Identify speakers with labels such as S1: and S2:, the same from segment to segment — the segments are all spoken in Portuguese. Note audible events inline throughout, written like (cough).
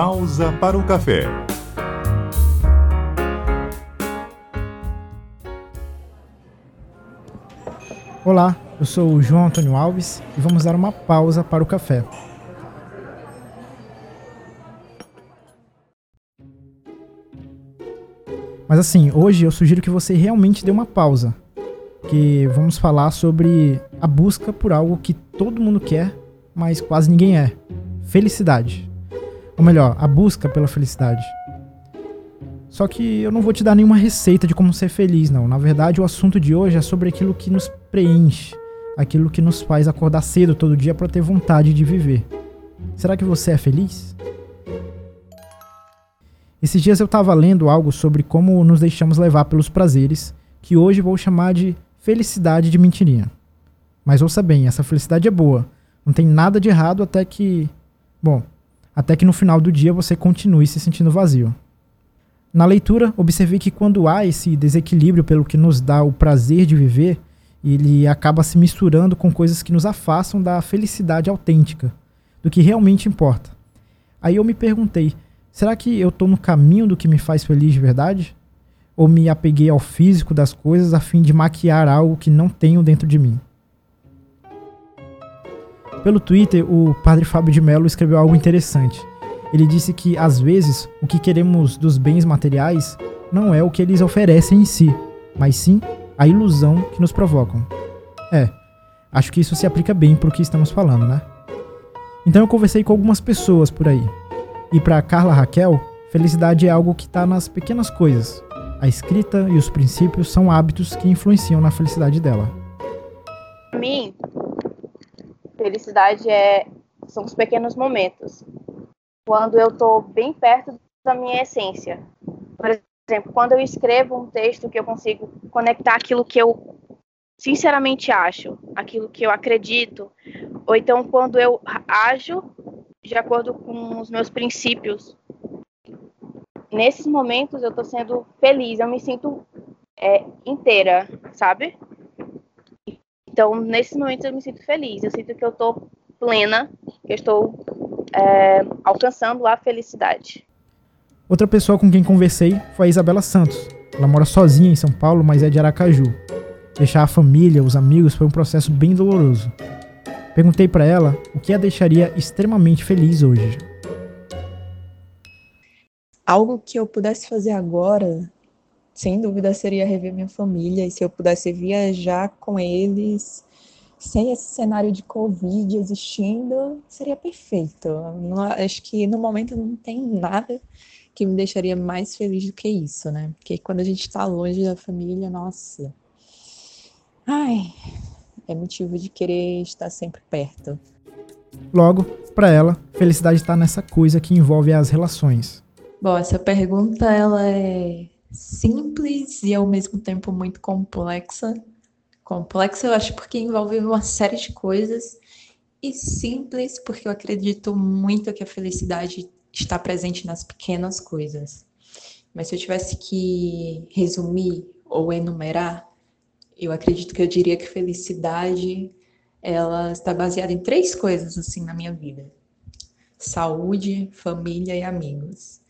S1: Pausa para o café.
S2: Olá, eu sou o João Antônio Alves e vamos dar uma pausa para o café. Mas assim, hoje eu sugiro que você realmente dê uma pausa, que vamos falar sobre a busca por algo que todo mundo quer, mas quase ninguém é: felicidade. Ou melhor, a busca pela felicidade. Só que eu não vou te dar nenhuma receita de como ser feliz, não. Na verdade, o assunto de hoje é sobre aquilo que nos preenche, aquilo que nos faz acordar cedo todo dia para ter vontade de viver. Será que você é feliz? Esses dias eu estava lendo algo sobre como nos deixamos levar pelos prazeres, que hoje vou chamar de felicidade de mentirinha. Mas ouça bem, essa felicidade é boa. Não tem nada de errado até que. Bom, até que no final do dia você continue se sentindo vazio. Na leitura, observei que quando há esse desequilíbrio pelo que nos dá o prazer de viver, ele acaba se misturando com coisas que nos afastam da felicidade autêntica, do que realmente importa. Aí eu me perguntei: será que eu estou no caminho do que me faz feliz de verdade? Ou me apeguei ao físico das coisas a fim de maquiar algo que não tenho dentro de mim? Pelo Twitter, o padre Fábio de Mello escreveu algo interessante. Ele disse que, às vezes, o que queremos dos bens materiais não é o que eles oferecem em si, mas sim a ilusão que nos provocam. É, acho que isso se aplica bem para o que estamos falando, né? Então eu conversei com algumas pessoas por aí. E para Carla Raquel, felicidade é algo que está nas pequenas coisas. A escrita e os princípios são hábitos que influenciam na felicidade dela.
S3: Para mim, felicidade é são os pequenos momentos. Quando eu estou bem perto da minha essência. Por exemplo, quando eu escrevo um texto que eu consigo conectar aquilo que eu sinceramente acho, aquilo que eu acredito, ou então quando eu ajo de acordo com os meus princípios. Nesses momentos eu estou sendo feliz, eu me sinto é, inteira, sabe? Então, nesses momentos eu me sinto feliz, eu sinto que eu estou plena, que eu estou é, alcançando a felicidade.
S2: Outra pessoa com quem conversei foi a Isabela Santos. Ela mora sozinha em São Paulo, mas é de Aracaju. Deixar a família, os amigos, foi um processo bem doloroso. Perguntei para ela o que a deixaria extremamente feliz hoje.
S4: Algo que eu pudesse fazer agora, sem dúvida, seria rever minha família. E se eu pudesse viajar com eles, sem esse cenário de Covid existindo, seria perfeito. Não, acho que no momento não tem nada que me deixaria mais feliz do que isso, né? Porque quando a gente está longe da família, nossa. Ai, é motivo de querer estar sempre perto.
S2: Logo, para ela, felicidade está nessa coisa que envolve as relações.
S4: Bom, essa pergunta ela é simples e ao mesmo tempo muito complexa. Complexa, eu acho, porque envolve uma série de coisas, e simples, porque eu acredito muito que a felicidade está presente nas pequenas coisas. Mas se eu tivesse que resumir ou enumerar, eu acredito que eu diria que felicidade ela está baseada em três coisas assim na minha vida: saúde, família e amigos.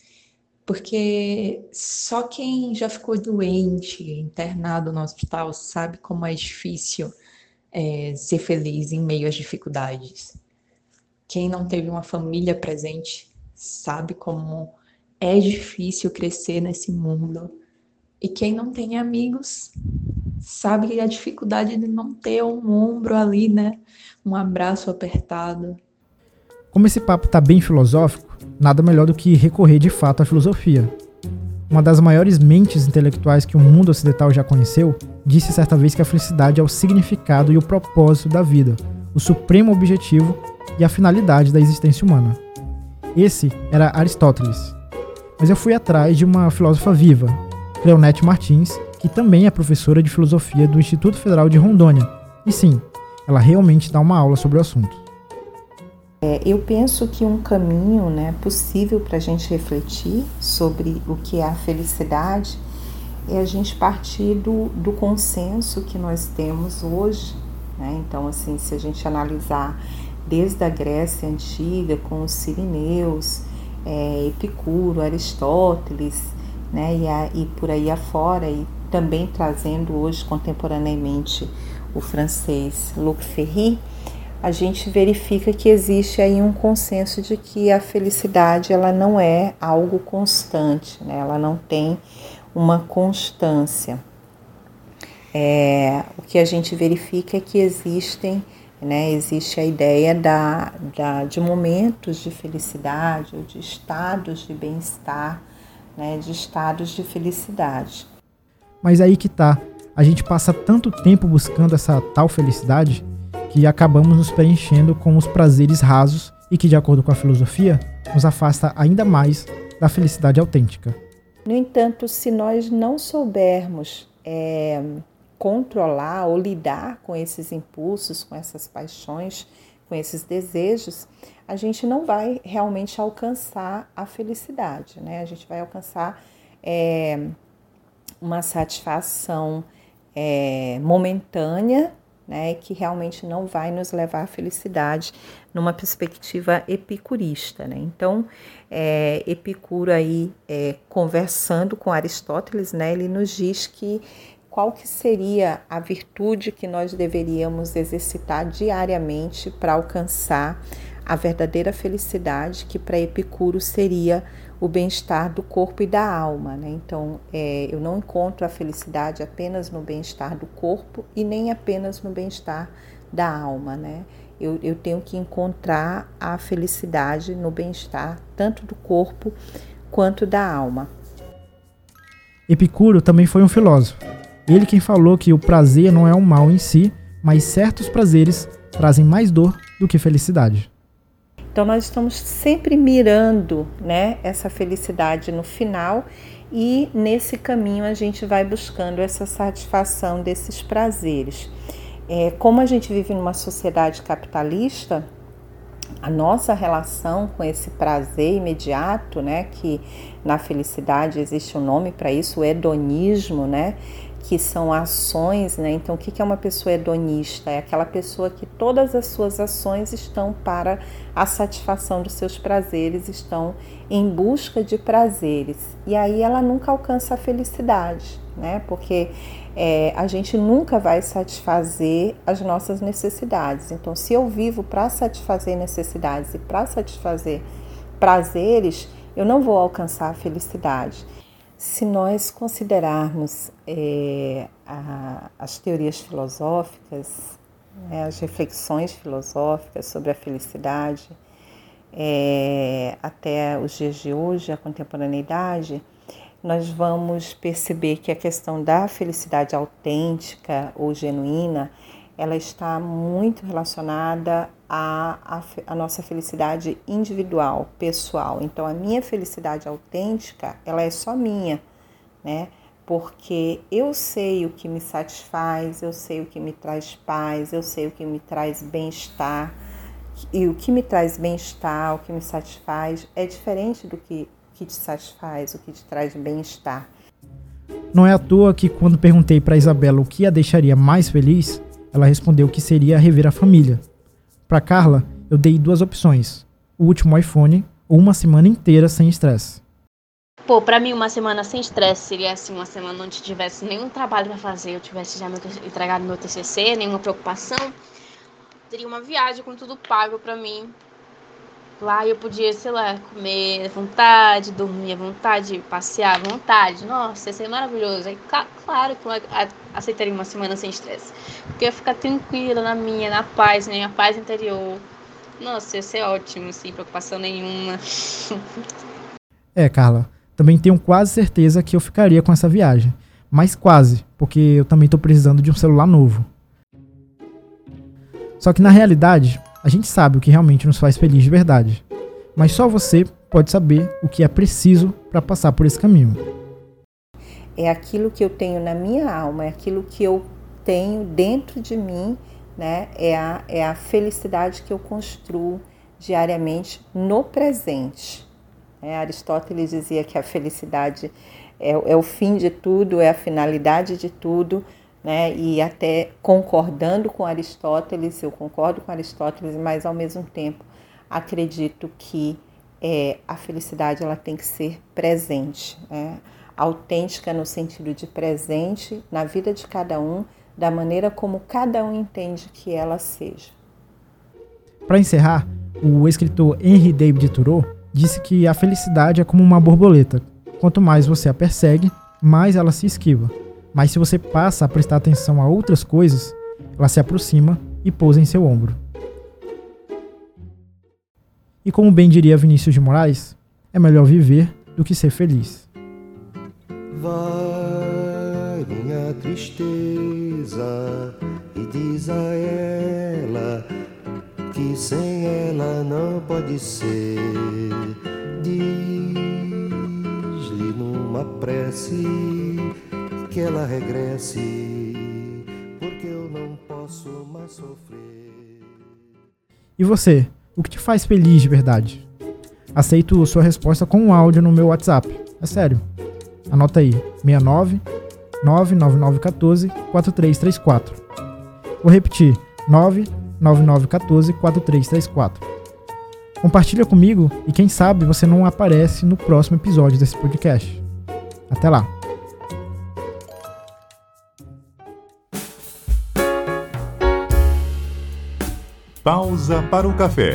S4: Porque só quem já ficou doente, internado no hospital, sabe como é difícil é, ser feliz em meio às dificuldades. Quem não teve uma família presente sabe como é difícil crescer nesse mundo. E quem não tem amigos sabe a dificuldade de não ter um ombro ali, né? Um abraço apertado.
S2: Como esse papo tá bem filosófico, nada melhor do que recorrer de fato à filosofia. Uma das maiores mentes intelectuais que o mundo ocidental já conheceu disse certa vez que a felicidade é o significado e o propósito da vida, o supremo objetivo e a finalidade da existência humana. Esse era Aristóteles. Mas eu fui atrás de uma filósofa viva, Cleonete Martins, que também é professora de filosofia do Instituto Federal de Rondônia. E sim, ela realmente dá uma aula sobre o assunto.
S5: É, eu penso que um caminho né, possível para a gente refletir sobre o que é a felicidade é a gente partir do, do consenso que nós temos hoje. Né? Então, assim, se a gente analisar desde a Grécia Antiga, com os sirineus, é, Epicuro, Aristóteles, né, e, a, e por aí afora, e também trazendo hoje contemporaneamente o francês Luc Ferry, a gente verifica que existe aí um consenso de que a felicidade ela não é algo constante, né? ela não tem uma constância. É, o que a gente verifica é que existem, né, existe a ideia da, da, de momentos de felicidade ou de estados de bem-estar, né, de estados de felicidade.
S2: Mas aí que tá, a gente passa tanto tempo buscando essa tal felicidade que acabamos nos preenchendo com os prazeres rasos e que, de acordo com a filosofia, nos afasta ainda mais da felicidade autêntica.
S5: No entanto, se nós não soubermos é, controlar ou lidar com esses impulsos, com essas paixões, com esses desejos, a gente não vai realmente alcançar a felicidade, né? A gente vai alcançar é, uma satisfação é, momentânea né, que realmente não vai nos levar à felicidade numa perspectiva epicurista. Né? Então, é, Epicuro aí é, conversando com Aristóteles, né, ele nos diz que qual que seria a virtude que nós deveríamos exercitar diariamente para alcançar a verdadeira felicidade, que para Epicuro seria o bem-estar do corpo e da alma. Né? Então, é, eu não encontro a felicidade apenas no bem-estar do corpo e nem apenas no bem-estar da alma. Né? Eu, eu tenho que encontrar a felicidade no bem-estar tanto do corpo quanto da alma.
S2: Epicuro também foi um filósofo. Ele quem falou que o prazer não é um mal em si, mas certos prazeres trazem mais dor do que felicidade.
S5: Então nós estamos sempre mirando, né, essa felicidade no final e nesse caminho a gente vai buscando essa satisfação desses prazeres. É, como a gente vive numa sociedade capitalista, a nossa relação com esse prazer imediato, né, que na felicidade existe um nome para isso, o hedonismo, né, que são ações, né? Então, o que é uma pessoa hedonista? É aquela pessoa que todas as suas ações estão para a satisfação dos seus prazeres, estão em busca de prazeres. E aí ela nunca alcança a felicidade, né? Porque é, a gente nunca vai satisfazer as nossas necessidades. Então, se eu vivo para satisfazer necessidades e para satisfazer prazeres, eu não vou alcançar a felicidade. Se nós considerarmos é, a, as teorias filosóficas, né, as reflexões filosóficas sobre a felicidade, é, até os dias de hoje, a contemporaneidade, nós vamos perceber que a questão da felicidade autêntica ou genuína, ela está muito relacionada à, à, à, nossa felicidade individual, pessoal. Então, a minha felicidade autêntica, ela é só minha, né? Porque eu sei o que me satisfaz, eu sei o que me traz paz, eu sei o que me traz bem-estar. E o que me traz bem-estar, o que me satisfaz, é diferente do que, que te satisfaz, o que te traz bem-estar.
S2: Não é à toa que quando perguntei para Isabela o que a deixaria mais feliz, ela respondeu que seria rever a família. Para Carla, eu dei duas opções: o último iPhone ou uma semana inteira sem estresse.
S3: Pô, pra mim uma semana sem estresse seria assim, uma semana onde tivesse nenhum trabalho para fazer, eu tivesse já meu, entregado meu TCC, nenhuma preocupação. Teria uma viagem com tudo pago para mim, Lá eu podia, sei lá, comer à vontade, dormir à vontade, passear à vontade. Nossa, ia ser maravilhoso. Aí, claro que eu aceitaria uma semana sem estresse. Porque eu ia ficar tranquila na minha, na paz, minha paz interior. Nossa, ia ser ótimo, sem preocupação nenhuma. (laughs)
S2: é, Carla, também tenho quase certeza que eu ficaria com essa viagem. Mas quase, porque eu também estou precisando de um celular novo. Só que na realidade, a gente sabe o que realmente nos faz feliz de verdade, mas só você pode saber o que é preciso para passar por esse caminho.
S5: É aquilo que eu tenho na minha alma, é aquilo que eu tenho dentro de mim, né? É a, é a felicidade que eu construo diariamente no presente. É, Aristóteles dizia que a felicidade é, é o fim de tudo, é a finalidade de tudo, né? E até concordando com Aristóteles, eu concordo com Aristóteles, mas ao mesmo tempo acredito que é, a felicidade ela tem que ser presente, né? autêntica no sentido de presente na vida de cada um, da maneira como cada um entende que ela seja.
S2: Para encerrar, o escritor Henry David Thoreau disse que a felicidade é como uma borboleta. Quanto mais você a persegue, mais ela se esquiva. Mas se você passa a prestar atenção a outras coisas, ela se aproxima e pousa em seu ombro. E como bem diria Vinícius de Moraes, é melhor viver do que ser feliz.
S1: Vai minha tristeza e diz a ela que sem ela não pode ser. Diz-lhe numa prece que ela regresse, porque eu não posso mais sofrer.
S2: E você? O que te faz feliz de verdade? Aceito sua resposta com um áudio no meu WhatsApp. É sério. Anota aí: 69 99914 4334. Vou repetir: 99914 4334. Compartilha comigo e quem sabe você não aparece no próximo episódio desse podcast. Até lá.
S6: Pausa para o café.